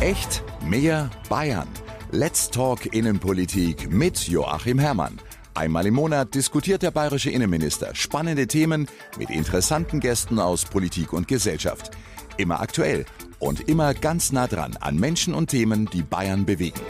Echt mehr Bayern. Let's Talk Innenpolitik mit Joachim Herrmann. Einmal im Monat diskutiert der bayerische Innenminister spannende Themen mit interessanten Gästen aus Politik und Gesellschaft. Immer aktuell und immer ganz nah dran an Menschen und Themen, die Bayern bewegen.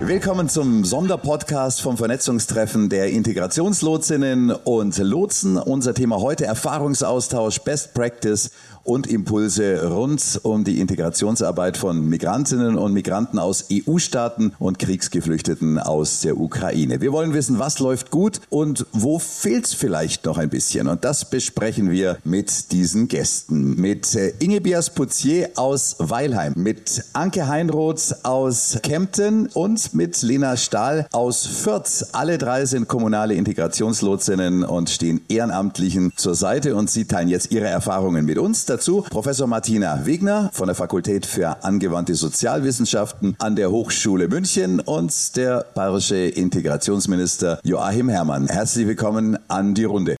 Willkommen zum Sonderpodcast vom Vernetzungstreffen der Integrationslotsinnen und Lotsen. Unser Thema heute Erfahrungsaustausch, Best Practice und Impulse rund um die Integrationsarbeit von Migrantinnen und Migranten aus EU-Staaten und Kriegsgeflüchteten aus der Ukraine. Wir wollen wissen, was läuft gut und wo fehlt es vielleicht noch ein bisschen. Und das besprechen wir mit diesen Gästen. Mit äh, Inge Bias-Putzier aus Weilheim, mit Anke Heinroth aus Kempten und mit Lena Stahl aus Fürth. Alle drei sind kommunale Integrationslotsinnen und stehen Ehrenamtlichen zur Seite und sie teilen jetzt ihre Erfahrungen mit uns dazu Professor Martina Wegner von der Fakultät für angewandte Sozialwissenschaften an der Hochschule München und der bayerische Integrationsminister Joachim Herrmann. Herzlich willkommen an die Runde.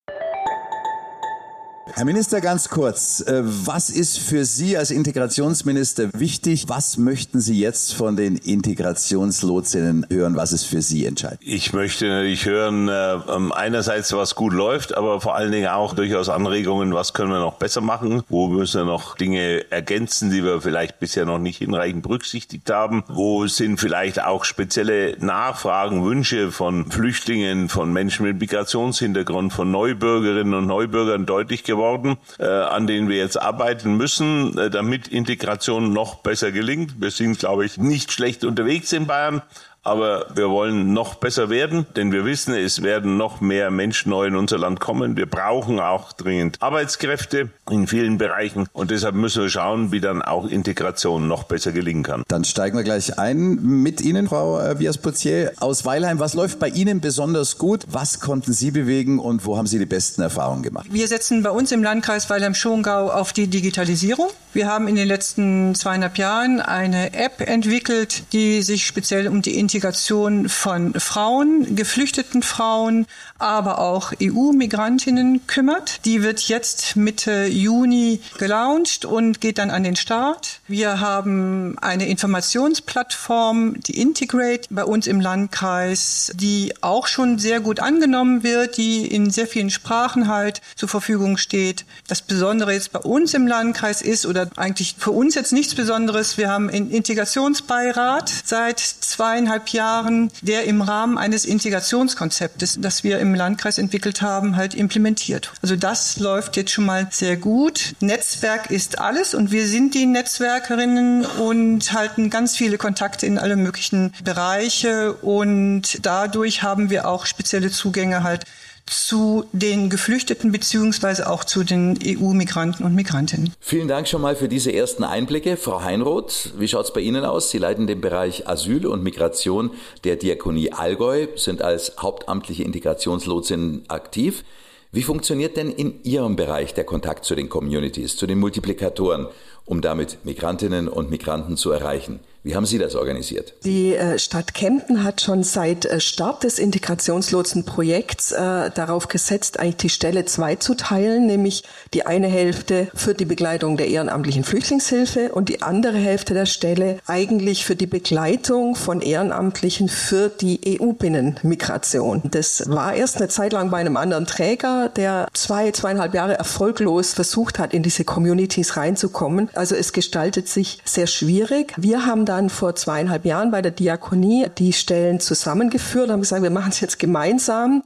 Herr Minister, ganz kurz, äh, was ist für Sie als Integrationsminister wichtig? Was möchten Sie jetzt von den Integrationslotsinnen hören? Was ist für Sie entscheidend? Ich möchte natürlich hören, äh, ähm, einerseits, was gut läuft, aber vor allen Dingen auch durchaus Anregungen, was können wir noch besser machen? Wo müssen wir noch Dinge ergänzen, die wir vielleicht bisher noch nicht hinreichend berücksichtigt haben? Wo sind vielleicht auch spezielle Nachfragen, Wünsche von Flüchtlingen, von Menschen mit Migrationshintergrund, von Neubürgerinnen und Neubürgern deutlich geworden? Geworden, äh, an denen wir jetzt arbeiten müssen, äh, damit Integration noch besser gelingt. Wir sind, glaube ich, nicht schlecht unterwegs in Bayern, aber wir wollen noch besser werden, denn wir wissen, es werden noch mehr Menschen neu in unser Land kommen. Wir brauchen auch dringend Arbeitskräfte in vielen Bereichen und deshalb müssen wir schauen, wie dann auch Integration noch besser gelingen kann. Dann steigen wir gleich ein mit Ihnen, Frau äh, Vias-Potier aus Weilheim. Was läuft bei Ihnen besonders gut? Was konnten Sie bewegen und wo haben Sie die besten Erfahrungen gemacht? Wir setzen bei uns im Landkreis Weilheim-Schongau auf die Digitalisierung. Wir haben in den letzten zweieinhalb Jahren eine App entwickelt, die sich speziell um die Integration Integration von Frauen, geflüchteten Frauen, aber auch EU-Migrantinnen kümmert. Die wird jetzt Mitte Juni gelauncht und geht dann an den Start. Wir haben eine Informationsplattform, die Integrate, bei uns im Landkreis, die auch schon sehr gut angenommen wird, die in sehr vielen Sprachen halt zur Verfügung steht. Das Besondere jetzt bei uns im Landkreis ist, oder eigentlich für uns jetzt nichts Besonderes, wir haben einen Integrationsbeirat seit zweieinhalb Jahren, der im Rahmen eines Integrationskonzeptes, das wir im Landkreis entwickelt haben, halt implementiert. Also das läuft jetzt schon mal sehr gut. Netzwerk ist alles und wir sind die Netzwerkerinnen und halten ganz viele Kontakte in alle möglichen Bereiche und dadurch haben wir auch spezielle Zugänge halt zu den Geflüchteten beziehungsweise auch zu den EU-Migranten und Migrantinnen. Vielen Dank schon mal für diese ersten Einblicke. Frau Heinroth, wie schaut es bei Ihnen aus? Sie leiten den Bereich Asyl und Migration der Diakonie Allgäu, sind als hauptamtliche Integrationslotsin aktiv. Wie funktioniert denn in Ihrem Bereich der Kontakt zu den Communities, zu den Multiplikatoren, um damit Migrantinnen und Migranten zu erreichen? Wie haben Sie das organisiert? Die äh, Stadt Kempten hat schon seit äh, Start des Integrationslotsenprojekts äh, darauf gesetzt, eigentlich die Stelle zwei zu teilen, nämlich die eine Hälfte für die Begleitung der ehrenamtlichen Flüchtlingshilfe und die andere Hälfte der Stelle eigentlich für die Begleitung von Ehrenamtlichen für die EU-Binnenmigration. Das war erst eine Zeit lang bei einem anderen Träger, der zwei, zweieinhalb Jahre erfolglos versucht hat, in diese Communities reinzukommen. Also es gestaltet sich sehr schwierig. Wir haben da dann vor zweieinhalb Jahren bei der Diakonie die Stellen zusammengeführt, haben gesagt, wir machen es jetzt gemeinsam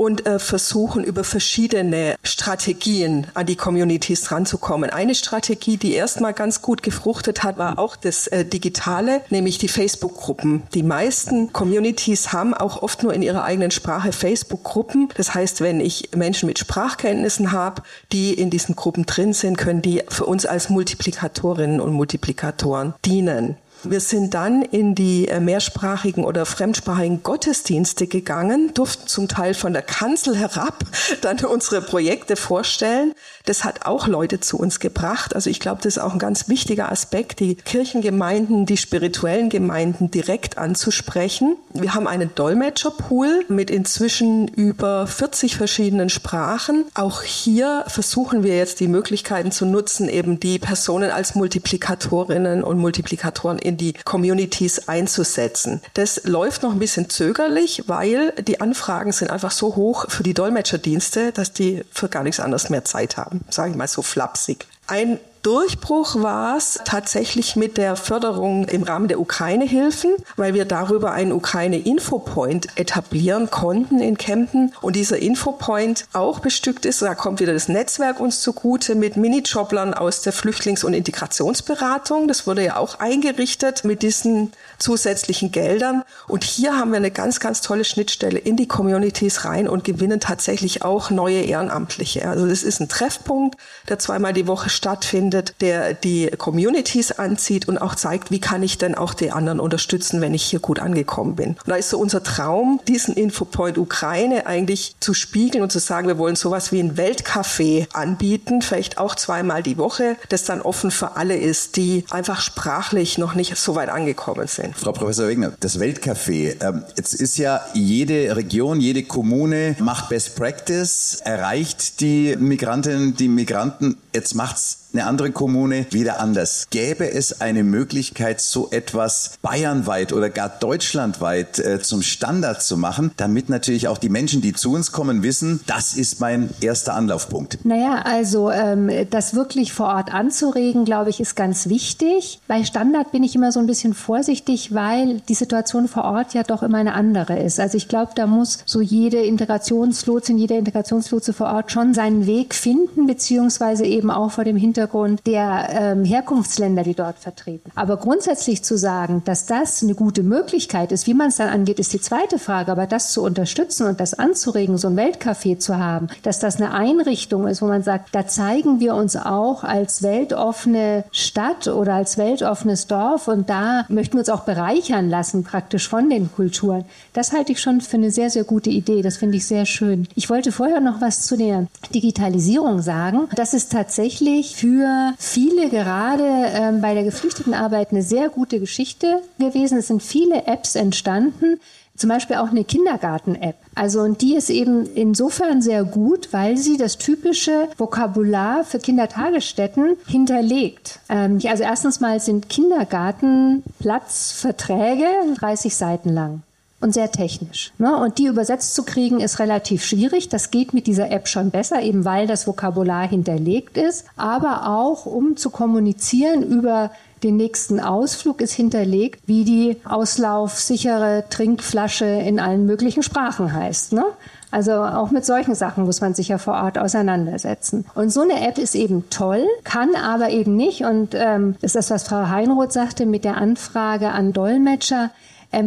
und äh, versuchen über verschiedene Strategien an die Communities ranzukommen. Eine Strategie, die erstmal ganz gut gefruchtet hat, war auch das äh, Digitale, nämlich die Facebook-Gruppen. Die meisten Communities haben auch oft nur in ihrer eigenen Sprache Facebook-Gruppen. Das heißt, wenn ich Menschen mit Sprachkenntnissen habe, die in diesen Gruppen drin sind, können die für uns als Multiplikatorinnen und Multiplikatoren dienen. Wir sind dann in die äh, mehrsprachigen oder fremdsprachigen Gottesdienste gegangen, durften zum Teil von der Kanzel herab dann unsere Projekte vorstellen. Das hat auch Leute zu uns gebracht. Also ich glaube, das ist auch ein ganz wichtiger Aspekt, die Kirchengemeinden, die spirituellen Gemeinden direkt anzusprechen. Wir haben einen Dolmetscherpool mit inzwischen über 40 verschiedenen Sprachen. Auch hier versuchen wir jetzt die Möglichkeiten zu nutzen, eben die Personen als Multiplikatorinnen und Multiplikatoren in die Communities einzusetzen. Das läuft noch ein bisschen zögerlich, weil die Anfragen sind einfach so hoch für die Dolmetscherdienste, dass die für gar nichts anderes mehr Zeit haben, sage ich mal so flapsig. Ein Durchbruch war es tatsächlich mit der Förderung im Rahmen der Ukraine-Hilfen, weil wir darüber einen Ukraine-Infopoint etablieren konnten in Kempten und dieser Infopoint auch bestückt ist, da kommt wieder das Netzwerk uns zugute mit Minijobblern aus der Flüchtlings- und Integrationsberatung. Das wurde ja auch eingerichtet mit diesen zusätzlichen Geldern und hier haben wir eine ganz, ganz tolle Schnittstelle in die Communities rein und gewinnen tatsächlich auch neue Ehrenamtliche. Also das ist ein Treffpunkt, der zweimal die Woche stattfindet findet, der die Communities anzieht und auch zeigt, wie kann ich denn auch die anderen unterstützen, wenn ich hier gut angekommen bin. Und da ist so unser Traum, diesen Infopoint Ukraine eigentlich zu spiegeln und zu sagen, wir wollen sowas wie ein Weltcafé anbieten, vielleicht auch zweimal die Woche, das dann offen für alle ist, die einfach sprachlich noch nicht so weit angekommen sind. Frau Professor Wegner, das Weltcafé, ähm, jetzt ist ja jede Region, jede Kommune macht Best Practice, erreicht die Migrantinnen, die Migranten. Jetzt macht's eine andere Kommune wieder anders. Gäbe es eine Möglichkeit, so etwas bayernweit oder gar deutschlandweit äh, zum Standard zu machen, damit natürlich auch die Menschen, die zu uns kommen, wissen, das ist mein erster Anlaufpunkt? Naja, also ähm, das wirklich vor Ort anzuregen, glaube ich, ist ganz wichtig. Bei Standard bin ich immer so ein bisschen vorsichtig, weil die Situation vor Ort ja doch immer eine andere ist. Also ich glaube, da muss so jede Integrationslotsin, jeder Integrationslotse vor Ort schon seinen Weg finden, beziehungsweise eben auch vor dem Hintergrund Hintergrund der ähm, Herkunftsländer, die dort vertreten. Aber grundsätzlich zu sagen, dass das eine gute Möglichkeit ist, wie man es dann angeht, ist die zweite Frage. Aber das zu unterstützen und das anzuregen, so ein Weltcafé zu haben, dass das eine Einrichtung ist, wo man sagt, da zeigen wir uns auch als weltoffene Stadt oder als weltoffenes Dorf und da möchten wir uns auch bereichern lassen, praktisch von den Kulturen. Das halte ich schon für eine sehr, sehr gute Idee. Das finde ich sehr schön. Ich wollte vorher noch was zu der Digitalisierung sagen. Das ist tatsächlich für für viele gerade ähm, bei der Geflüchtetenarbeit eine sehr gute Geschichte gewesen. Es sind viele Apps entstanden, zum Beispiel auch eine Kindergarten-App. Also und die ist eben insofern sehr gut, weil sie das typische Vokabular für Kindertagesstätten hinterlegt. Ähm, also erstens mal sind Kindergartenplatzverträge 30 Seiten lang und sehr technisch. Ne? Und die übersetzt zu kriegen ist relativ schwierig. Das geht mit dieser App schon besser, eben weil das Vokabular hinterlegt ist. Aber auch um zu kommunizieren über den nächsten Ausflug ist hinterlegt, wie die auslaufsichere Trinkflasche in allen möglichen Sprachen heißt. Ne? Also auch mit solchen Sachen muss man sich ja vor Ort auseinandersetzen. Und so eine App ist eben toll, kann aber eben nicht, und ähm, ist das, was Frau Heinroth sagte, mit der Anfrage an Dolmetscher,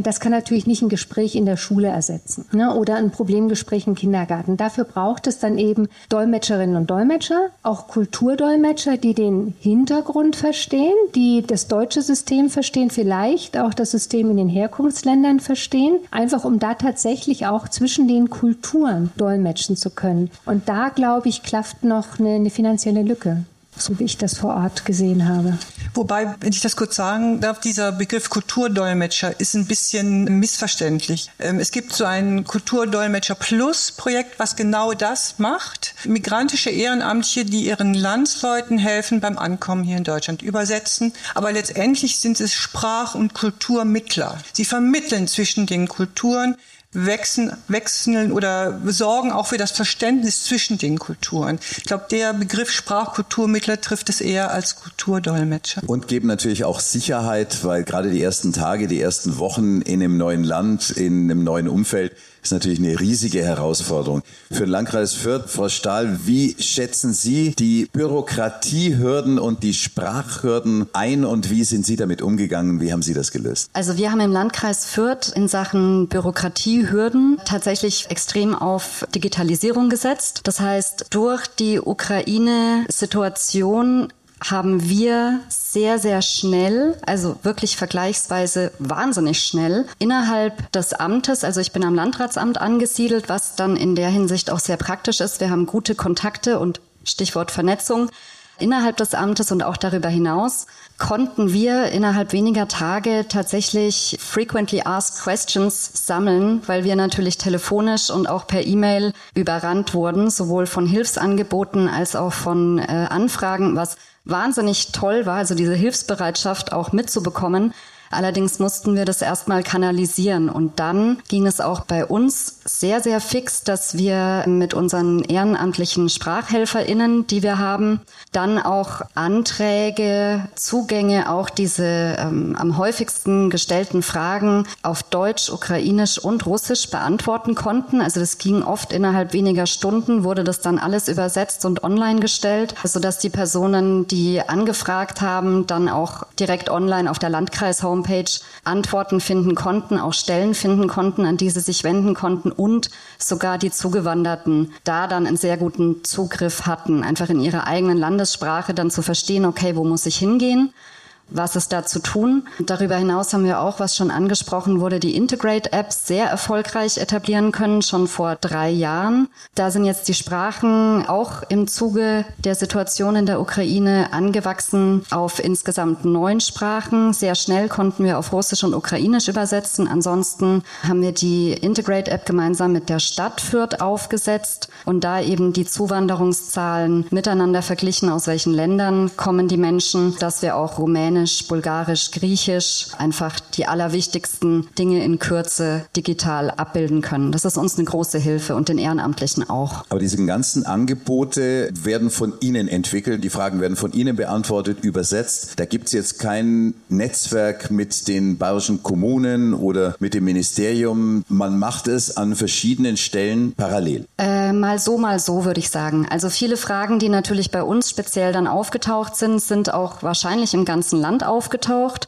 das kann natürlich nicht ein Gespräch in der Schule ersetzen ne? oder ein Problemgespräch im Kindergarten. Dafür braucht es dann eben Dolmetscherinnen und Dolmetscher, auch Kulturdolmetscher, die den Hintergrund verstehen, die das deutsche System verstehen, vielleicht auch das System in den Herkunftsländern verstehen, einfach um da tatsächlich auch zwischen den Kulturen dolmetschen zu können. Und da, glaube ich, klafft noch eine, eine finanzielle Lücke so wie ich das vor Ort gesehen habe. Wobei, wenn ich das kurz sagen darf, dieser Begriff Kulturdolmetscher ist ein bisschen missverständlich. Ähm, es gibt so ein Kulturdolmetscher Plus Projekt, was genau das macht. Migrantische Ehrenamtliche, die ihren Landsleuten helfen beim Ankommen hier in Deutschland, übersetzen. Aber letztendlich sind es Sprach- und Kulturmittler. Sie vermitteln zwischen den Kulturen, wechseln, wechseln oder sorgen auch für das Verständnis zwischen den Kulturen. Ich glaube, der Begriff Sprachkulturmittler trifft es eher als Kulturdolmetscher. Und geben natürlich auch Sicherheit, weil gerade die ersten Tage, die ersten Wochen in einem neuen Land, in einem neuen Umfeld ist natürlich eine riesige Herausforderung. Für den Landkreis Fürth, Frau Stahl, wie schätzen Sie die Bürokratiehürden und die Sprachhürden ein und wie sind Sie damit umgegangen? Wie haben Sie das gelöst? Also wir haben im Landkreis Fürth in Sachen Bürokratiehürden tatsächlich extrem auf Digitalisierung gesetzt. Das heißt, durch die Ukraine-Situation haben wir sehr, sehr schnell, also wirklich vergleichsweise wahnsinnig schnell innerhalb des Amtes, also ich bin am Landratsamt angesiedelt, was dann in der Hinsicht auch sehr praktisch ist. Wir haben gute Kontakte und Stichwort Vernetzung innerhalb des Amtes und auch darüber hinaus konnten wir innerhalb weniger Tage tatsächlich frequently asked questions sammeln, weil wir natürlich telefonisch und auch per E-Mail überrannt wurden, sowohl von Hilfsangeboten als auch von äh, Anfragen, was wahnsinnig toll war, also diese Hilfsbereitschaft auch mitzubekommen. Allerdings mussten wir das erstmal kanalisieren und dann ging es auch bei uns sehr, sehr fix, dass wir mit unseren ehrenamtlichen SprachhelferInnen, die wir haben, dann auch Anträge, Zugänge, auch diese ähm, am häufigsten gestellten Fragen auf Deutsch, Ukrainisch und Russisch beantworten konnten. Also das ging oft innerhalb weniger Stunden, wurde das dann alles übersetzt und online gestellt, sodass die Personen, die angefragt haben, dann auch direkt online auf der Landkreis-Homepage Antworten finden konnten, auch Stellen finden konnten, an die sie sich wenden konnten und sogar die Zugewanderten da dann einen sehr guten Zugriff hatten, einfach in ihrer eigenen Landessprache dann zu verstehen, okay, wo muss ich hingehen? Was ist da zu tun. Darüber hinaus haben wir auch, was schon angesprochen wurde, die Integrate-Apps sehr erfolgreich etablieren können, schon vor drei Jahren. Da sind jetzt die Sprachen auch im Zuge der Situation in der Ukraine angewachsen auf insgesamt neun Sprachen. Sehr schnell konnten wir auf Russisch und Ukrainisch übersetzen. Ansonsten haben wir die Integrate-App gemeinsam mit der Stadt Fürth aufgesetzt und da eben die Zuwanderungszahlen miteinander verglichen, aus welchen Ländern kommen die Menschen, dass wir auch Rumänisch Rumänisch, Bulgarisch, Griechisch einfach die allerwichtigsten Dinge in Kürze digital abbilden können. Das ist uns eine große Hilfe und den Ehrenamtlichen auch. Aber diese ganzen Angebote werden von Ihnen entwickelt, die Fragen werden von Ihnen beantwortet, übersetzt. Da gibt es jetzt kein Netzwerk mit den bayerischen Kommunen oder mit dem Ministerium. Man macht es an verschiedenen Stellen parallel. Äh, mal so, mal so, würde ich sagen. Also viele Fragen, die natürlich bei uns speziell dann aufgetaucht sind, sind auch wahrscheinlich im ganzen Land aufgetaucht.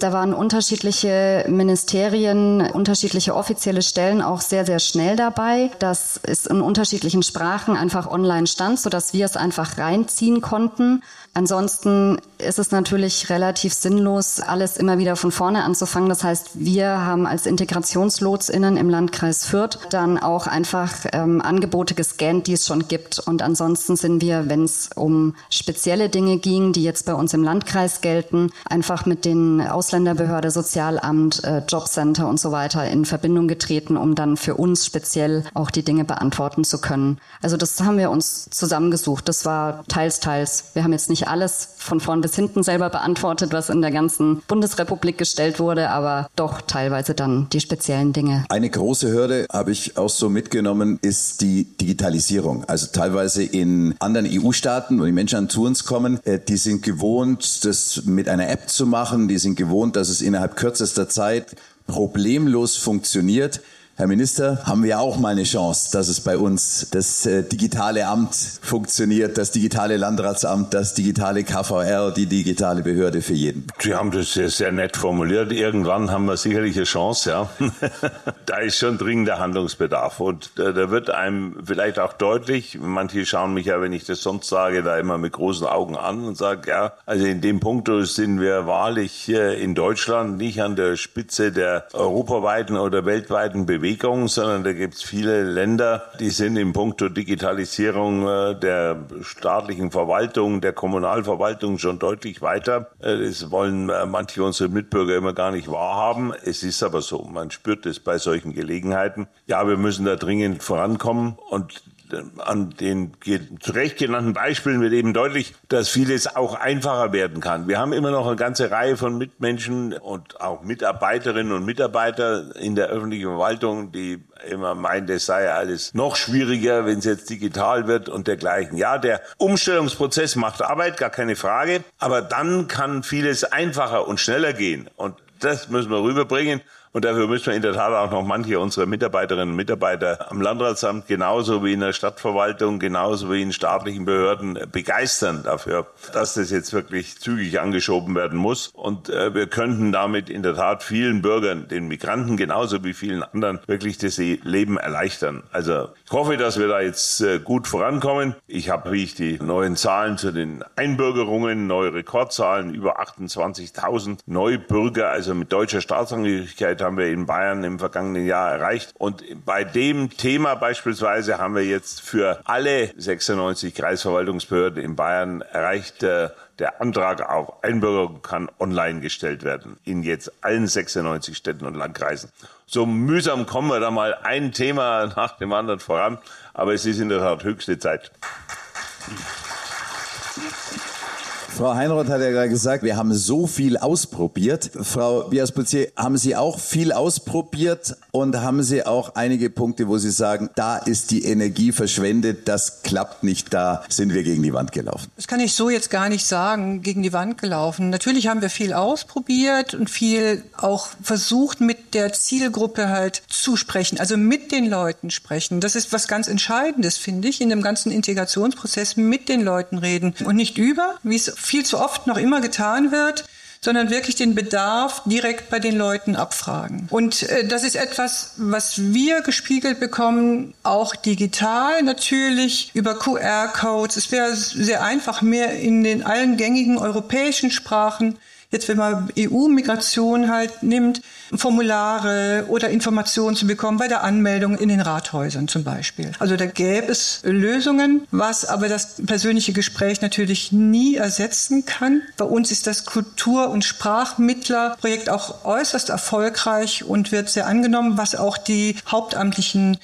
Da waren unterschiedliche Ministerien, unterschiedliche offizielle Stellen auch sehr, sehr schnell dabei. dass es in unterschiedlichen Sprachen einfach online stand, sodass wir es einfach reinziehen konnten. Ansonsten ist es natürlich relativ sinnlos, alles immer wieder von vorne anzufangen. Das heißt, wir haben als Integrationslotsinnen im Landkreis Fürth dann auch einfach ähm, Angebote gescannt, die es schon gibt. Und ansonsten sind wir, wenn es um spezielle Dinge ging, die jetzt bei uns im Landkreis gelten, einfach mit den Ausländerbehörde, Sozialamt, äh, Jobcenter und so weiter in Verbindung getreten, um dann für uns speziell auch die Dinge beantworten zu können. Also das haben wir uns zusammengesucht. Das war teils, teils. Wir haben jetzt nicht alles von vorn bis hinten selber beantwortet, was in der ganzen Bundesrepublik gestellt wurde, aber doch teilweise dann die speziellen Dinge. Eine große Hürde habe ich auch so mitgenommen, ist die Digitalisierung. Also teilweise in anderen EU-Staaten, wo die Menschen zu uns kommen, äh, die sind gewohnt, das mit einer App zu machen, die sind gewohnt, dass es innerhalb kürzester Zeit problemlos funktioniert. Herr Minister, haben wir auch mal eine Chance, dass es bei uns das äh, digitale Amt funktioniert, das digitale Landratsamt, das digitale KVR, die digitale Behörde für jeden. Sie haben das sehr, sehr nett formuliert. Irgendwann haben wir sicherlich eine Chance, ja. da ist schon dringender Handlungsbedarf und äh, da wird einem vielleicht auch deutlich, manche schauen mich ja, wenn ich das sonst sage, da immer mit großen Augen an und sagen, ja, also in dem Punkt sind wir wahrlich in Deutschland nicht an der Spitze der europaweiten oder weltweiten Bewegung Bewegung, sondern da gibt es viele Länder, die sind im Punkto Digitalisierung äh, der staatlichen Verwaltung, der Kommunalverwaltung schon deutlich weiter. Äh, das wollen äh, manche unserer Mitbürger immer gar nicht wahrhaben. Es ist aber so. Man spürt es bei solchen Gelegenheiten. Ja, wir müssen da dringend vorankommen und an den zurecht genannten Beispielen wird eben deutlich, dass vieles auch einfacher werden kann. Wir haben immer noch eine ganze Reihe von Mitmenschen und auch Mitarbeiterinnen und Mitarbeiter in der öffentlichen Verwaltung, die immer meinen, es sei alles noch schwieriger, wenn es jetzt digital wird und dergleichen. Ja, der Umstellungsprozess macht Arbeit, gar keine Frage, aber dann kann vieles einfacher und schneller gehen. Und das müssen wir rüberbringen. Und dafür müssen wir in der Tat auch noch manche unserer Mitarbeiterinnen und Mitarbeiter am Landratsamt genauso wie in der Stadtverwaltung, genauso wie in staatlichen Behörden begeistern dafür, dass das jetzt wirklich zügig angeschoben werden muss. Und äh, wir könnten damit in der Tat vielen Bürgern, den Migranten genauso wie vielen anderen, wirklich das Leben erleichtern. Also Ich hoffe, dass wir da jetzt äh, gut vorankommen. Ich habe, wie ich die neuen Zahlen zu den Einbürgerungen, neue Rekordzahlen, über 28.000 Neubürger, also mit deutscher Staatsangehörigkeit haben wir in Bayern im vergangenen Jahr erreicht. Und bei dem Thema beispielsweise haben wir jetzt für alle 96 Kreisverwaltungsbehörden in Bayern erreicht, äh, der Antrag auf Einbürgerung kann online gestellt werden in jetzt allen 96 Städten und Landkreisen. So mühsam kommen wir da mal ein Thema nach dem anderen voran, aber es ist in der Tat höchste Zeit. Frau Heinroth hat ja gerade gesagt, wir haben so viel ausprobiert. Frau Biaspolzier, haben Sie auch viel ausprobiert und haben Sie auch einige Punkte, wo Sie sagen, da ist die Energie verschwendet, das klappt nicht, da sind wir gegen die Wand gelaufen? Das kann ich so jetzt gar nicht sagen, gegen die Wand gelaufen. Natürlich haben wir viel ausprobiert und viel auch versucht, mit der Zielgruppe halt zu sprechen, also mit den Leuten sprechen. Das ist was ganz Entscheidendes, finde ich, in dem ganzen Integrationsprozess mit den Leuten reden und nicht über, wie es viel zu oft noch immer getan wird, sondern wirklich den Bedarf direkt bei den Leuten abfragen. Und äh, das ist etwas, was wir gespiegelt bekommen, auch digital natürlich über QR-Codes. Es wäre sehr einfach, mehr in den allen gängigen europäischen Sprachen Jetzt, wenn man EU-Migration halt nimmt, Formulare oder Informationen zu bekommen bei der Anmeldung in den Rathäusern zum Beispiel. Also da gäbe es Lösungen, was aber das persönliche Gespräch natürlich nie ersetzen kann. Bei uns ist das Kultur- und Sprachmittlerprojekt auch äußerst erfolgreich und wird sehr angenommen, was auch die hauptamtlichen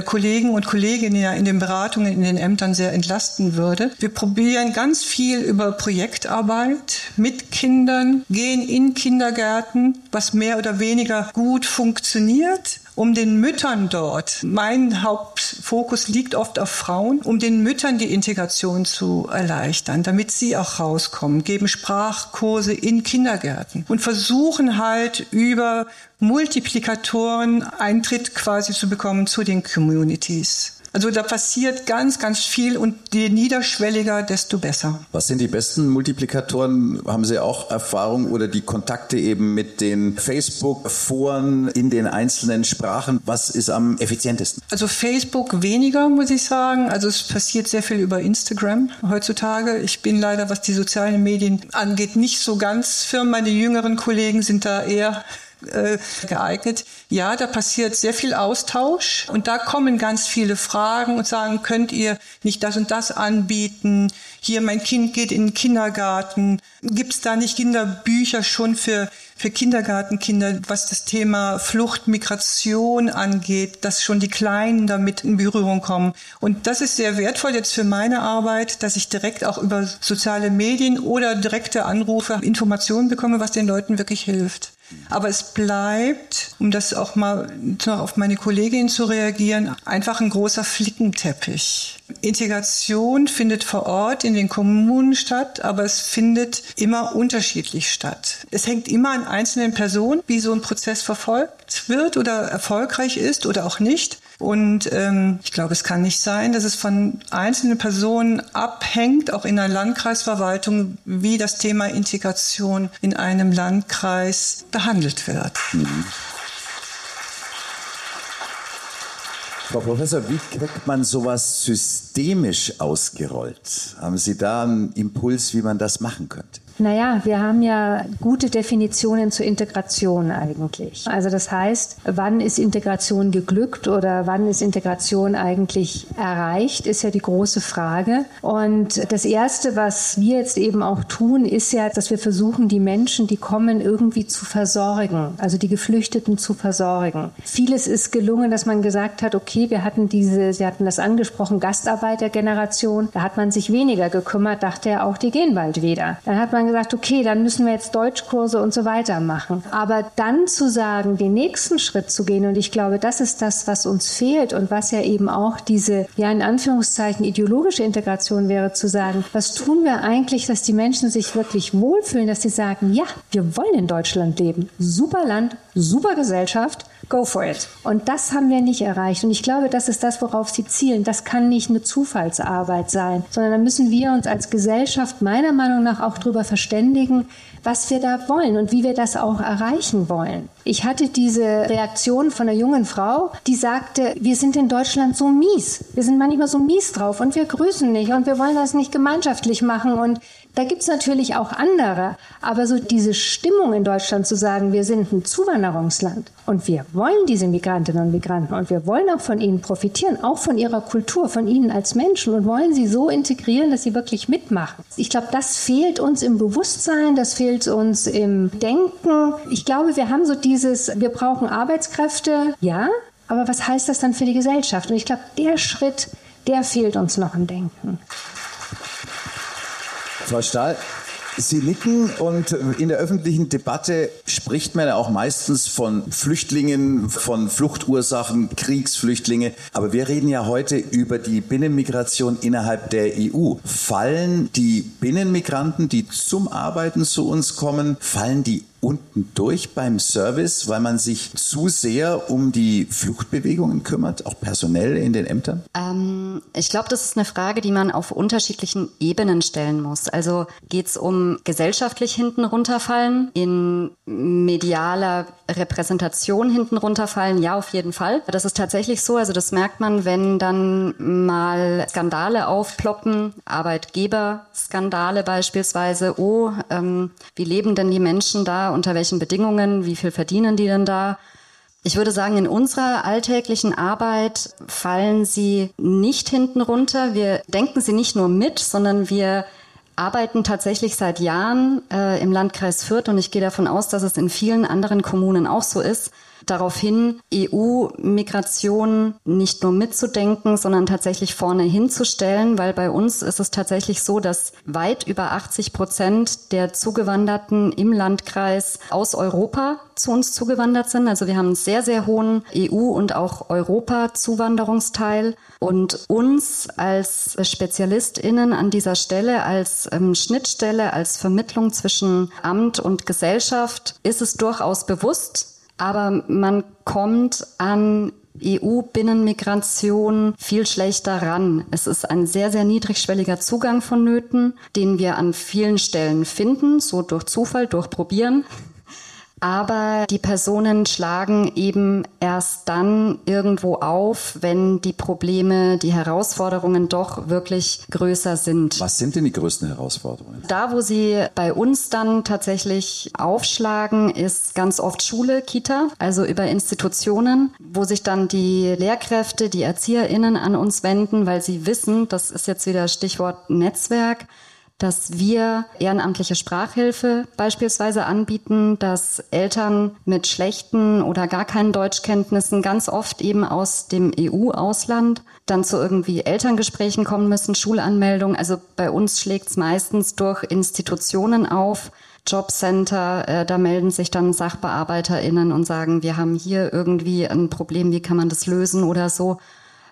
Kollegen und Kolleginnen ja in den Beratungen in den Ämtern sehr entlasten würde. Wir probieren ganz viel über Projektarbeit mit Kindern, gehen in Kindergärten, was mehr oder weniger gut funktioniert um den Müttern dort, mein Hauptfokus liegt oft auf Frauen, um den Müttern die Integration zu erleichtern, damit sie auch rauskommen, geben Sprachkurse in Kindergärten und versuchen halt über Multiplikatoren Eintritt quasi zu bekommen zu den Communities. Also da passiert ganz, ganz viel und je niederschwelliger, desto besser. Was sind die besten Multiplikatoren? Haben Sie auch Erfahrung oder die Kontakte eben mit den Facebook-Foren in den einzelnen Sprachen? Was ist am effizientesten? Also Facebook weniger, muss ich sagen. Also es passiert sehr viel über Instagram heutzutage. Ich bin leider, was die sozialen Medien angeht, nicht so ganz firm. Meine jüngeren Kollegen sind da eher äh, geeignet. Ja, da passiert sehr viel Austausch und da kommen ganz viele Fragen und sagen, könnt ihr nicht das und das anbieten? Hier, mein Kind geht in den Kindergarten. Gibt es da nicht Kinderbücher schon für, für Kindergartenkinder, was das Thema Flucht, Migration angeht, dass schon die Kleinen damit in Berührung kommen? Und das ist sehr wertvoll jetzt für meine Arbeit, dass ich direkt auch über soziale Medien oder direkte Anrufe Informationen bekomme, was den Leuten wirklich hilft. Aber es bleibt, um das auch mal noch auf meine Kollegin zu reagieren, einfach ein großer Flickenteppich. Integration findet vor Ort in den Kommunen statt, aber es findet immer unterschiedlich statt. Es hängt immer an einzelnen Personen, wie so ein Prozess verfolgt wird oder erfolgreich ist oder auch nicht. Und ähm, ich glaube, es kann nicht sein, dass es von einzelnen Personen abhängt, auch in einer Landkreisverwaltung, wie das Thema Integration in einem Landkreis behandelt wird. Mhm. Frau Professor, wie kriegt man sowas systemisch ausgerollt? Haben Sie da einen Impuls, wie man das machen könnte? Naja, wir haben ja gute Definitionen zur Integration eigentlich. Also das heißt, wann ist Integration geglückt oder wann ist Integration eigentlich erreicht, ist ja die große Frage. Und das Erste, was wir jetzt eben auch tun, ist ja, dass wir versuchen, die Menschen, die kommen, irgendwie zu versorgen, also die Geflüchteten zu versorgen. Vieles ist gelungen, dass man gesagt hat, okay, wir hatten diese, Sie hatten das angesprochen, Gastarbeitergeneration, da hat man sich weniger gekümmert, dachte er auch, die gehen bald wieder. Dann hat man gesagt, okay, dann müssen wir jetzt Deutschkurse und so weiter machen. Aber dann zu sagen, den nächsten Schritt zu gehen, und ich glaube, das ist das, was uns fehlt und was ja eben auch diese, ja, in Anführungszeichen ideologische Integration wäre, zu sagen, was tun wir eigentlich, dass die Menschen sich wirklich wohlfühlen, dass sie sagen, ja, wir wollen in Deutschland leben. Super Land, super Gesellschaft, go for it. Und das haben wir nicht erreicht. Und ich glaube, das ist das, worauf Sie zielen. Das kann nicht eine Zufallsarbeit sein, sondern da müssen wir uns als Gesellschaft meiner Meinung nach auch darüber verständigen, was wir da wollen und wie wir das auch erreichen wollen. Ich hatte diese Reaktion von einer jungen Frau, die sagte, wir sind in Deutschland so mies. Wir sind manchmal so mies drauf und wir grüßen nicht und wir wollen das nicht gemeinschaftlich machen und da gibt's natürlich auch andere, aber so diese Stimmung in Deutschland zu sagen, wir sind ein Zuwanderungsland und wir wollen diese Migrantinnen und Migranten und wir wollen auch von ihnen profitieren, auch von ihrer Kultur, von ihnen als Menschen und wollen sie so integrieren, dass sie wirklich mitmachen. Ich glaube, das fehlt uns im Bewusstsein, das fehlt uns im Denken. Ich glaube, wir haben so dieses, wir brauchen Arbeitskräfte, ja, aber was heißt das dann für die Gesellschaft? Und ich glaube, der Schritt, der fehlt uns noch im Denken. Frau Stahl, Sie nicken und in der öffentlichen Debatte spricht man ja auch meistens von Flüchtlingen, von Fluchtursachen, Kriegsflüchtlinge. Aber wir reden ja heute über die Binnenmigration innerhalb der EU. Fallen die Binnenmigranten, die zum Arbeiten zu uns kommen, fallen die unten durch beim Service, weil man sich zu sehr um die Fluchtbewegungen kümmert, auch personell in den Ämtern? Ähm, ich glaube, das ist eine Frage, die man auf unterschiedlichen Ebenen stellen muss. Also geht es um gesellschaftlich hinten runterfallen, in medialer Repräsentation hinten runterfallen? Ja, auf jeden Fall. Das ist tatsächlich so. Also das merkt man, wenn dann mal Skandale aufploppen, Arbeitgeberskandale beispielsweise. Oh, ähm, wie leben denn die Menschen da? unter welchen Bedingungen, wie viel verdienen die denn da? Ich würde sagen, in unserer alltäglichen Arbeit fallen sie nicht hinten runter. Wir denken sie nicht nur mit, sondern wir arbeiten tatsächlich seit Jahren äh, im Landkreis Fürth und ich gehe davon aus, dass es in vielen anderen Kommunen auch so ist, darauf hin, EU-Migration nicht nur mitzudenken, sondern tatsächlich vorne hinzustellen, weil bei uns ist es tatsächlich so, dass weit über 80 Prozent der Zugewanderten im Landkreis aus Europa zu uns zugewandert sind. Also wir haben einen sehr, sehr hohen EU- und auch Europa-Zuwanderungsteil. Und uns als SpezialistInnen an dieser Stelle, als ähm, Schnittstelle, als Vermittlung zwischen Amt und Gesellschaft ist es durchaus bewusst, aber man kommt an EU-Binnenmigration viel schlechter ran. Es ist ein sehr, sehr niedrigschwelliger Zugang von Nöten, den wir an vielen Stellen finden, so durch Zufall, durch Probieren. Aber die Personen schlagen eben erst dann irgendwo auf, wenn die Probleme, die Herausforderungen doch wirklich größer sind. Was sind denn die größten Herausforderungen? Da, wo sie bei uns dann tatsächlich aufschlagen, ist ganz oft Schule, Kita, also über Institutionen, wo sich dann die Lehrkräfte, die ErzieherInnen an uns wenden, weil sie wissen, das ist jetzt wieder Stichwort Netzwerk, dass wir ehrenamtliche Sprachhilfe beispielsweise anbieten, dass Eltern mit schlechten oder gar keinen Deutschkenntnissen ganz oft eben aus dem EU-Ausland dann zu irgendwie Elterngesprächen kommen müssen, Schulanmeldungen. Also bei uns schlägt es meistens durch Institutionen auf. Jobcenter, äh, da melden sich dann SachbearbeiterInnen und sagen, wir haben hier irgendwie ein Problem, wie kann man das lösen oder so,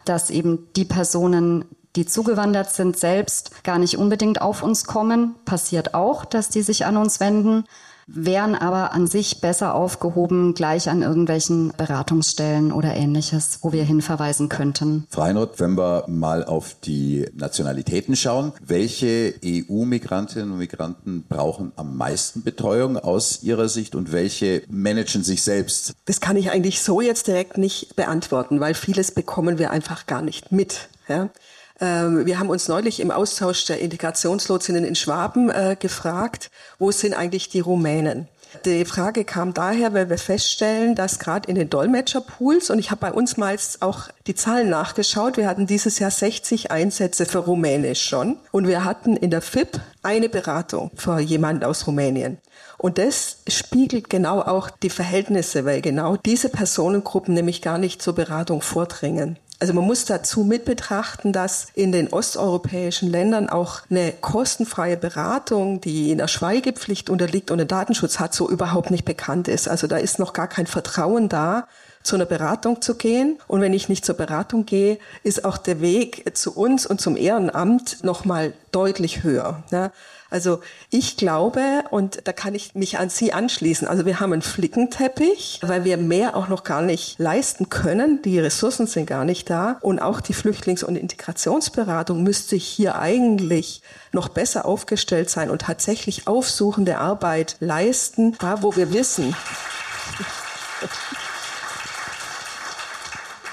dass eben die Personen die zugewandert sind, selbst gar nicht unbedingt auf uns kommen. Passiert auch, dass die sich an uns wenden, wären aber an sich besser aufgehoben, gleich an irgendwelchen Beratungsstellen oder ähnliches, wo wir hinverweisen könnten. Frau Heinroth, wenn wir mal auf die Nationalitäten schauen, welche EU-Migrantinnen und Migranten brauchen am meisten Betreuung aus Ihrer Sicht und welche managen sich selbst? Das kann ich eigentlich so jetzt direkt nicht beantworten, weil vieles bekommen wir einfach gar nicht mit. Ja? Ähm, wir haben uns neulich im Austausch der Integrationslotsinnen in Schwaben äh, gefragt, wo sind eigentlich die Rumänen? Die Frage kam daher, weil wir feststellen, dass gerade in den Dolmetscherpools, und ich habe bei uns mal auch die Zahlen nachgeschaut, wir hatten dieses Jahr 60 Einsätze für Rumänisch schon und wir hatten in der FIP eine Beratung für jemanden aus Rumänien. Und das spiegelt genau auch die Verhältnisse, weil genau diese Personengruppen nämlich gar nicht zur Beratung vordringen. Also man muss dazu mit betrachten, dass in den osteuropäischen Ländern auch eine kostenfreie Beratung, die in der Schweigepflicht unterliegt und den Datenschutz hat, so überhaupt nicht bekannt ist. Also da ist noch gar kein Vertrauen da zu einer Beratung zu gehen. Und wenn ich nicht zur Beratung gehe, ist auch der Weg zu uns und zum Ehrenamt nochmal deutlich höher. Ja. Also ich glaube, und da kann ich mich an Sie anschließen, also wir haben einen Flickenteppich, weil wir mehr auch noch gar nicht leisten können. Die Ressourcen sind gar nicht da. Und auch die Flüchtlings- und Integrationsberatung müsste hier eigentlich noch besser aufgestellt sein und tatsächlich aufsuchende Arbeit leisten, da wo wir wissen,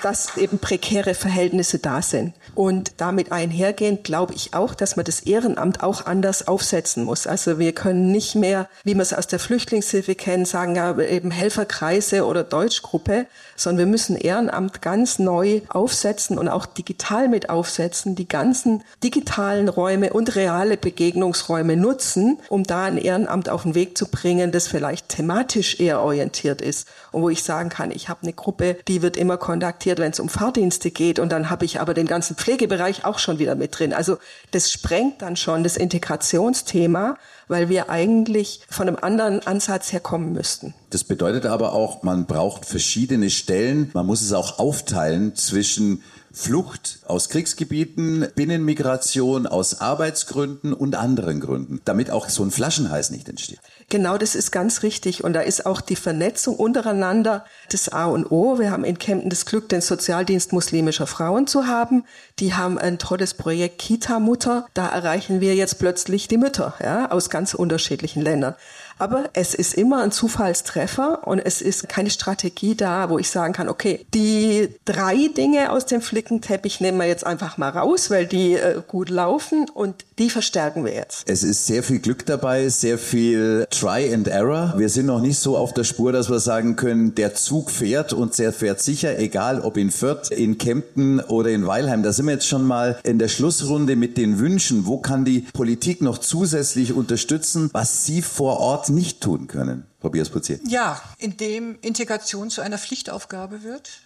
dass eben prekäre Verhältnisse da sind. Und damit einhergehend glaube ich auch, dass man das Ehrenamt auch anders aufsetzen muss. Also wir können nicht mehr, wie wir es aus der Flüchtlingshilfe kennen, sagen ja eben Helferkreise oder Deutschgruppe, sondern wir müssen Ehrenamt ganz neu aufsetzen und auch digital mit aufsetzen, die ganzen digitalen Räume und reale Begegnungsräume nutzen, um da ein Ehrenamt auf den Weg zu bringen, das vielleicht thematisch eher orientiert ist und wo ich sagen kann, ich habe eine Gruppe, die wird immer kontaktiert, wenn es um Fahrdienste geht und dann habe ich aber den ganzen Pflegebereich auch schon wieder mit drin. Also das sprengt dann schon das Integrationsthema, weil wir eigentlich von einem anderen Ansatz herkommen müssten. Das bedeutet aber auch, man braucht verschiedene Stellen. Man muss es auch aufteilen zwischen Flucht aus Kriegsgebieten, Binnenmigration aus Arbeitsgründen und anderen Gründen, damit auch so ein Flaschenhals nicht entsteht. Genau, das ist ganz richtig. Und da ist auch die Vernetzung untereinander das A und O. Wir haben in Kempten das Glück, den Sozialdienst muslimischer Frauen zu haben. Die haben ein tolles Projekt Kita-Mutter. Da erreichen wir jetzt plötzlich die Mütter ja, aus ganz unterschiedlichen Ländern. Aber es ist immer ein Zufallstreffer und es ist keine Strategie da, wo ich sagen kann, okay, die drei Dinge aus dem Flickenteppich nehmen wir jetzt einfach mal raus, weil die äh, gut laufen und die verstärken wir jetzt. Es ist sehr viel Glück dabei, sehr viel Try and Error. Wir sind noch nicht so auf der Spur, dass wir sagen können, der Zug fährt und der fährt sicher, egal ob in Fürth, in Kempten oder in Weilheim. Da sind wir jetzt schon mal in der Schlussrunde mit den Wünschen. Wo kann die Politik noch zusätzlich unterstützen, was Sie vor Ort nicht tun können? Frau Biers-Putzier. Ja, indem Integration zu einer Pflichtaufgabe wird.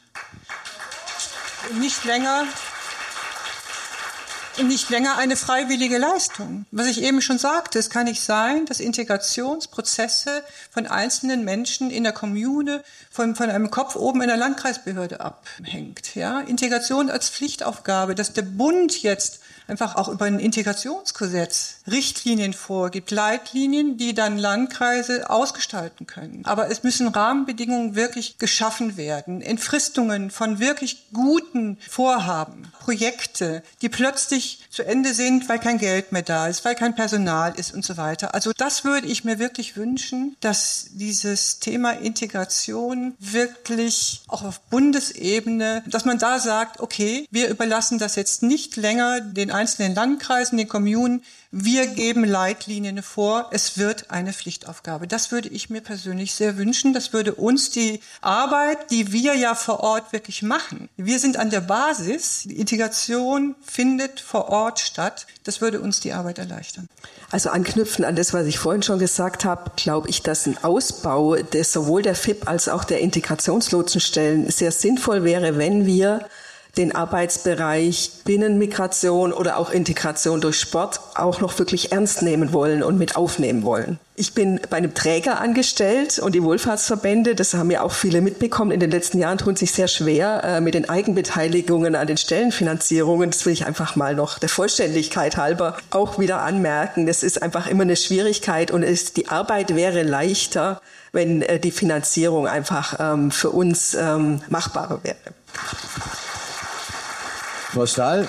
Nicht länger nicht länger eine freiwillige Leistung. Was ich eben schon sagte, es kann nicht sein, dass Integrationsprozesse von einzelnen Menschen in der Kommune von, von einem Kopf oben in der Landkreisbehörde abhängt. Ja? Integration als Pflichtaufgabe, dass der Bund jetzt einfach auch über ein Integrationsgesetz Richtlinien vorgibt, Leitlinien, die dann Landkreise ausgestalten können. Aber es müssen Rahmenbedingungen wirklich geschaffen werden, Entfristungen von wirklich guten Vorhaben, Projekte, die plötzlich zu Ende sind, weil kein Geld mehr da ist, weil kein Personal ist und so weiter. Also das würde ich mir wirklich wünschen, dass dieses Thema Integration wirklich auch auf Bundesebene, dass man da sagt, okay, wir überlassen das jetzt nicht länger den einzelnen Landkreisen, den Kommunen. Wir geben Leitlinien vor. Es wird eine Pflichtaufgabe. Das würde ich mir persönlich sehr wünschen. Das würde uns die Arbeit, die wir ja vor Ort wirklich machen. Wir sind an der Basis. Die Integration findet vor Ort statt. Das würde uns die Arbeit erleichtern. Also anknüpfen an das, was ich vorhin schon gesagt habe, glaube ich, dass ein Ausbau des sowohl der FIP als auch der Integrationslotsenstellen sehr sinnvoll wäre, wenn wir den Arbeitsbereich Binnenmigration oder auch Integration durch Sport auch noch wirklich ernst nehmen wollen und mit aufnehmen wollen. Ich bin bei einem Träger angestellt und die Wohlfahrtsverbände, das haben ja auch viele mitbekommen, in den letzten Jahren tun sich sehr schwer äh, mit den Eigenbeteiligungen an den Stellenfinanzierungen. Das will ich einfach mal noch der Vollständigkeit halber auch wieder anmerken. Das ist einfach immer eine Schwierigkeit und ist, die Arbeit wäre leichter, wenn äh, die Finanzierung einfach ähm, für uns ähm, machbarer wäre. Frau Stahl,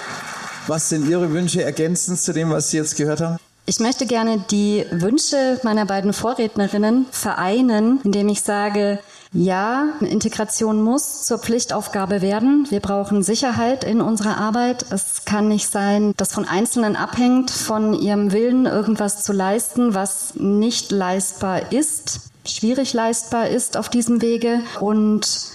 was sind Ihre Wünsche ergänzend zu dem, was Sie jetzt gehört haben? Ich möchte gerne die Wünsche meiner beiden Vorrednerinnen vereinen, indem ich sage, ja, Integration muss zur Pflichtaufgabe werden. Wir brauchen Sicherheit in unserer Arbeit. Es kann nicht sein, dass von Einzelnen abhängt, von ihrem Willen irgendwas zu leisten, was nicht leistbar ist, schwierig leistbar ist auf diesem Wege. Und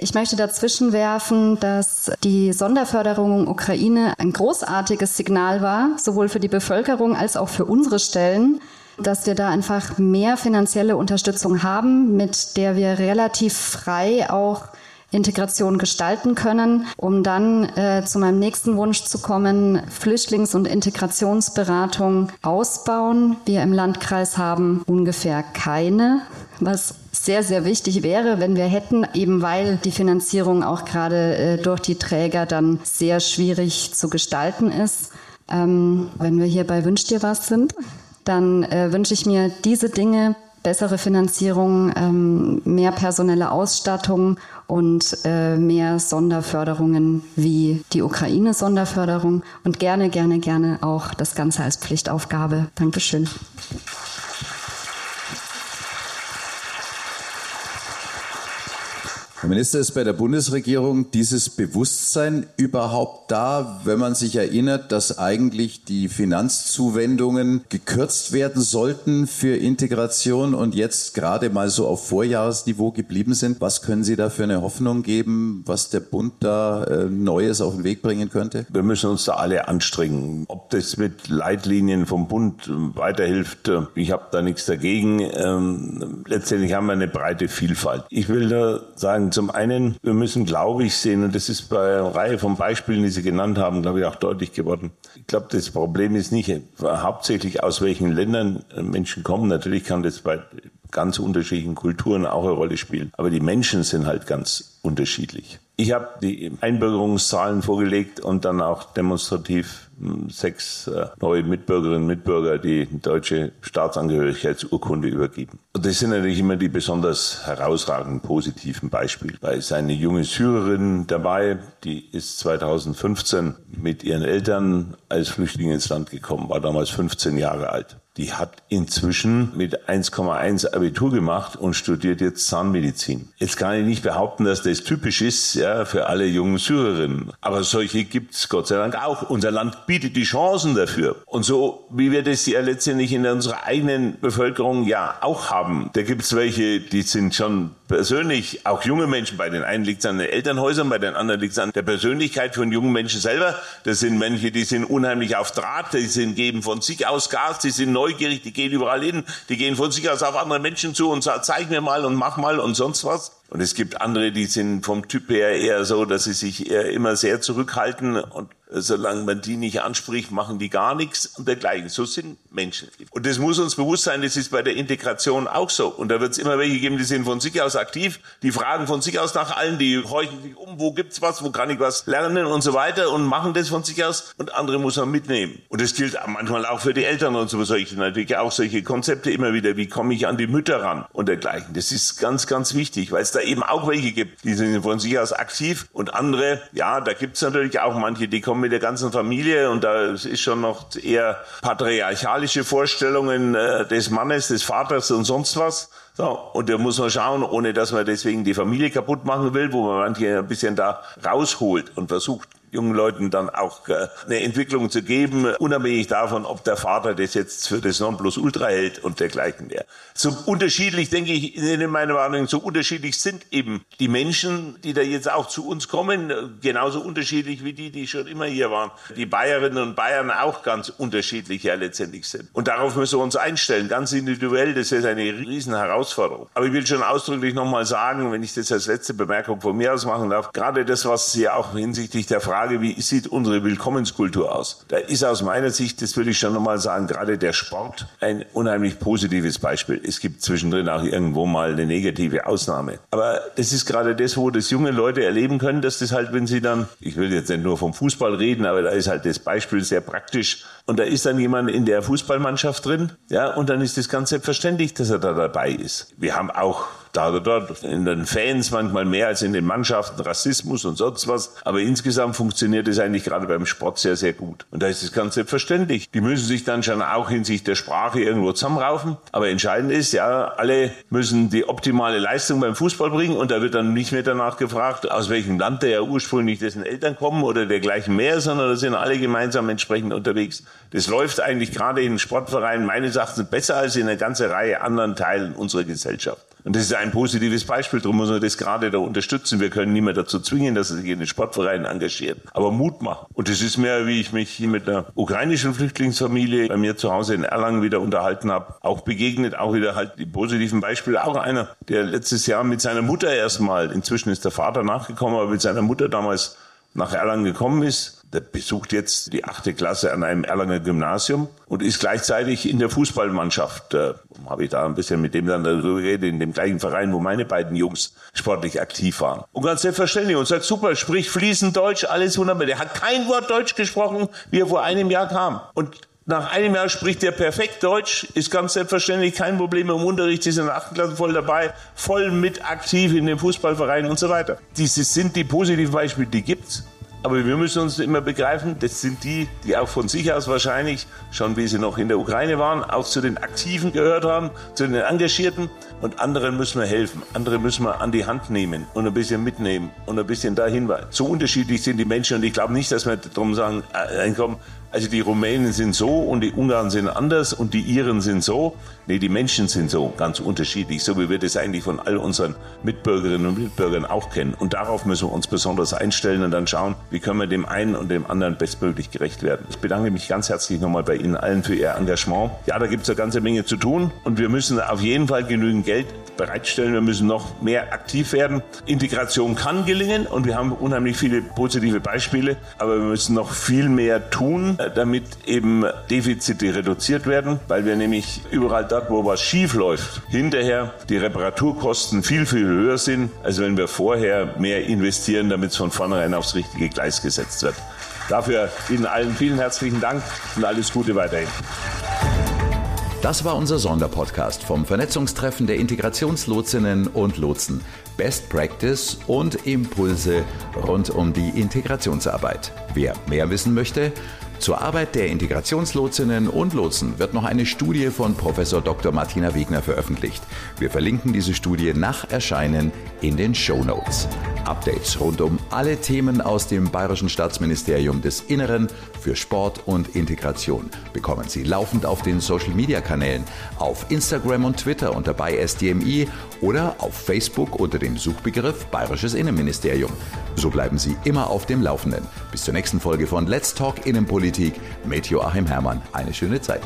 ich möchte dazwischen werfen, dass die Sonderförderung Ukraine ein großartiges Signal war, sowohl für die Bevölkerung als auch für unsere Stellen, dass wir da einfach mehr finanzielle Unterstützung haben, mit der wir relativ frei auch Integration gestalten können, um dann äh, zu meinem nächsten Wunsch zu kommen, Flüchtlings- und Integrationsberatung ausbauen. Wir im Landkreis haben ungefähr keine, was sehr, sehr wichtig wäre, wenn wir hätten, eben weil die Finanzierung auch gerade äh, durch die Träger dann sehr schwierig zu gestalten ist. Ähm, wenn wir hier bei Wünsch dir was sind, dann äh, wünsche ich mir diese Dinge, bessere Finanzierung, ähm, mehr personelle Ausstattung und äh, mehr Sonderförderungen wie die Ukraine-Sonderförderung und gerne, gerne, gerne auch das Ganze als Pflichtaufgabe. Dankeschön. Herr Minister, ist bei der Bundesregierung dieses Bewusstsein überhaupt da, wenn man sich erinnert, dass eigentlich die Finanzzuwendungen gekürzt werden sollten für Integration und jetzt gerade mal so auf Vorjahresniveau geblieben sind? Was können Sie da für eine Hoffnung geben, was der Bund da äh, Neues auf den Weg bringen könnte? Wir müssen uns da alle anstrengen. Ob das mit Leitlinien vom Bund weiterhilft, äh, ich habe da nichts dagegen. Ähm, letztendlich haben wir eine breite Vielfalt. Ich will da sagen, zum einen, wir müssen, glaube ich, sehen, und das ist bei einer Reihe von Beispielen, die Sie genannt haben, glaube ich, auch deutlich geworden. Ich glaube, das Problem ist nicht hauptsächlich, aus welchen Ländern Menschen kommen. Natürlich kann das bei ganz unterschiedlichen Kulturen auch eine Rolle spielen. Aber die Menschen sind halt ganz unterschiedlich. Ich habe die Einbürgerungszahlen vorgelegt und dann auch demonstrativ sechs äh, neue Mitbürgerinnen und Mitbürger die deutsche Staatsangehörigkeitsurkunde übergeben. Und das sind natürlich immer die besonders herausragenden positiven Beispiele. Da ist eine junge Syrerin dabei, die ist 2015 mit ihren Eltern als Flüchtling ins Land gekommen, war damals 15 Jahre alt die hat inzwischen mit 1,1 Abitur gemacht und studiert jetzt Zahnmedizin. Jetzt kann ich nicht behaupten, dass das typisch ist ja, für alle jungen Syrerinnen. Aber solche gibt's Gott sei Dank auch. Unser Land bietet die Chancen dafür. Und so wie wir das ja letztendlich in unserer eigenen Bevölkerung ja auch haben. Da gibt's welche, die sind schon persönlich, auch junge Menschen, bei den einen liegt es an den Elternhäusern, bei den anderen liegt es an der Persönlichkeit von jungen Menschen selber. Das sind Menschen, die sind unheimlich auf Draht, die sind geben von sich aus Gas, die sind neugierig, die gehen überall hin, die gehen von sich aus auf andere Menschen zu und sagen, zeig mir mal und mach mal und sonst was. Und es gibt andere, die sind vom Typ her eher so, dass sie sich eher immer sehr zurückhalten und solange man die nicht anspricht, machen die gar nichts und dergleichen. So sind Menschen. Und das muss uns bewusst sein, das ist bei der Integration auch so. Und da wird es immer welche geben, die sind von sich aus aktiv, die fragen von sich aus nach allen, die horchen sich um, wo gibt's was, wo kann ich was lernen und so weiter und machen das von sich aus und andere muss man mitnehmen. Und das gilt manchmal auch für die Eltern und so solche natürlich auch solche Konzepte immer wieder, wie komme ich an die Mütter ran und dergleichen. Das ist ganz, ganz wichtig, weil es da eben auch welche gibt, die sind von sich aus aktiv und andere, ja, da gibt's natürlich auch manche, die kommen mit der ganzen Familie und da ist schon noch eher patriarchalische Vorstellungen äh, des Mannes, des Vaters und sonst was. So, und da muss man schauen, ohne dass man deswegen die Familie kaputt machen will, wo man manche ein bisschen da rausholt und versucht, jungen Leuten dann auch äh, eine Entwicklung zu geben, unabhängig davon, ob der Vater das jetzt für das Nonplusultra hält und dergleichen mehr. So unterschiedlich, denke ich, in meiner Wahrnehmung, so unterschiedlich sind eben die Menschen, die da jetzt auch zu uns kommen, genauso unterschiedlich wie die, die schon immer hier waren. Die Bayerinnen und Bayern auch ganz unterschiedlich ja letztendlich sind. Und darauf müssen wir uns einstellen, ganz individuell, das ist eine riesen Herausforderung. Aber ich will schon ausdrücklich nochmal sagen, wenn ich das als letzte Bemerkung von mir aus machen darf, gerade das, was Sie auch hinsichtlich der Frage Frage, wie sieht unsere Willkommenskultur aus? Da ist aus meiner Sicht, das will ich schon nochmal sagen, gerade der Sport ein unheimlich positives Beispiel. Es gibt zwischendrin auch irgendwo mal eine negative Ausnahme. Aber das ist gerade das, wo das junge Leute erleben können, dass das halt, wenn sie dann, ich will jetzt nicht nur vom Fußball reden, aber da ist halt das Beispiel sehr praktisch. Und da ist dann jemand in der Fußballmannschaft drin, ja, und dann ist das ganz selbstverständlich, dass er da dabei ist. Wir haben auch da oder dort in den Fans manchmal mehr als in den Mannschaften Rassismus und sonst was. Aber insgesamt funktioniert es eigentlich gerade beim Sport sehr, sehr gut. Und da ist es ganz selbstverständlich. Die müssen sich dann schon auch hinsichtlich der Sprache irgendwo zusammenraufen. Aber entscheidend ist, ja, alle müssen die optimale Leistung beim Fußball bringen und da wird dann nicht mehr danach gefragt, aus welchem Land der ja ursprünglich dessen Eltern kommen oder dergleichen mehr, sondern da sind alle gemeinsam entsprechend unterwegs. Das läuft eigentlich gerade in Sportvereinen meines Erachtens besser als in einer ganzen Reihe anderen Teilen unserer Gesellschaft. Und das ist ein positives Beispiel, darum muss man das gerade da unterstützen. Wir können niemand dazu zwingen, dass er sich in den Sportvereinen engagiert, aber Mut machen. Und das ist mehr, wie ich mich hier mit einer ukrainischen Flüchtlingsfamilie bei mir zu Hause in Erlangen wieder unterhalten habe, auch begegnet, auch wieder halt die positiven Beispiele. Auch einer, der letztes Jahr mit seiner Mutter erstmal, inzwischen ist der Vater nachgekommen, aber mit seiner Mutter damals nach Erlangen gekommen ist, der besucht jetzt die achte Klasse an einem Erlanger Gymnasium und ist gleichzeitig in der Fußballmannschaft. Äh, Habe ich da ein bisschen mit dem dann darüber geredet, in dem gleichen Verein, wo meine beiden Jungs sportlich aktiv waren. Und ganz selbstverständlich und sagt, super, spricht fließend Deutsch, alles wunderbar. Der hat kein Wort Deutsch gesprochen, wie er vor einem Jahr kam. Und nach einem Jahr spricht er perfekt Deutsch, ist ganz selbstverständlich kein Problem im Unterricht, ist in der achten Klasse voll dabei, voll mit aktiv in den Fußballverein und so weiter. Diese sind die positiven Beispiele, die gibt's. Aber wir müssen uns immer begreifen, das sind die, die auch von sich aus wahrscheinlich, schon wie sie noch in der Ukraine waren, auch zu den Aktiven gehört haben, zu den Engagierten. Und anderen müssen wir helfen. Andere müssen wir an die Hand nehmen und ein bisschen mitnehmen und ein bisschen dahin. So unterschiedlich sind die Menschen und ich glaube nicht, dass wir darum sagen, äh, komm, also die Rumänen sind so und die Ungarn sind anders und die Iren sind so. Nee, die Menschen sind so ganz unterschiedlich, so wie wir das eigentlich von all unseren Mitbürgerinnen und Mitbürgern auch kennen. Und darauf müssen wir uns besonders einstellen und dann schauen, wie können wir dem einen und dem anderen bestmöglich gerecht werden. Ich bedanke mich ganz herzlich nochmal bei Ihnen allen für Ihr Engagement. Ja, da gibt es eine ganze Menge zu tun und wir müssen auf jeden Fall genügend Geld bereitstellen. Wir müssen noch mehr aktiv werden. Integration kann gelingen und wir haben unheimlich viele positive Beispiele, aber wir müssen noch viel mehr tun äh, damit eben Defizite reduziert werden, weil wir nämlich überall dort, wo was schief läuft, hinterher die Reparaturkosten viel, viel höher sind, als wenn wir vorher mehr investieren, damit es von vornherein aufs richtige Gleis gesetzt wird. Dafür Ihnen allen vielen herzlichen Dank und alles Gute weiterhin. Das war unser Sonderpodcast vom Vernetzungstreffen der Integrationslotsinnen und Lotsen. Best Practice und Impulse rund um die Integrationsarbeit. Wer mehr wissen möchte, zur Arbeit der Integrationslotsinnen und Lotsen wird noch eine Studie von Prof. Dr. Martina Wegner veröffentlicht. Wir verlinken diese Studie nach Erscheinen in den Show Notes. Updates rund um alle Themen aus dem Bayerischen Staatsministerium des Inneren für Sport und Integration bekommen Sie laufend auf den Social Media Kanälen, auf Instagram und Twitter unter bei SDMI oder auf Facebook unter dem Suchbegriff Bayerisches Innenministerium. So bleiben Sie immer auf dem Laufenden. Bis zur nächsten Folge von Let's Talk Innenpolitik mit Joachim Herrmann. Eine schöne Zeit.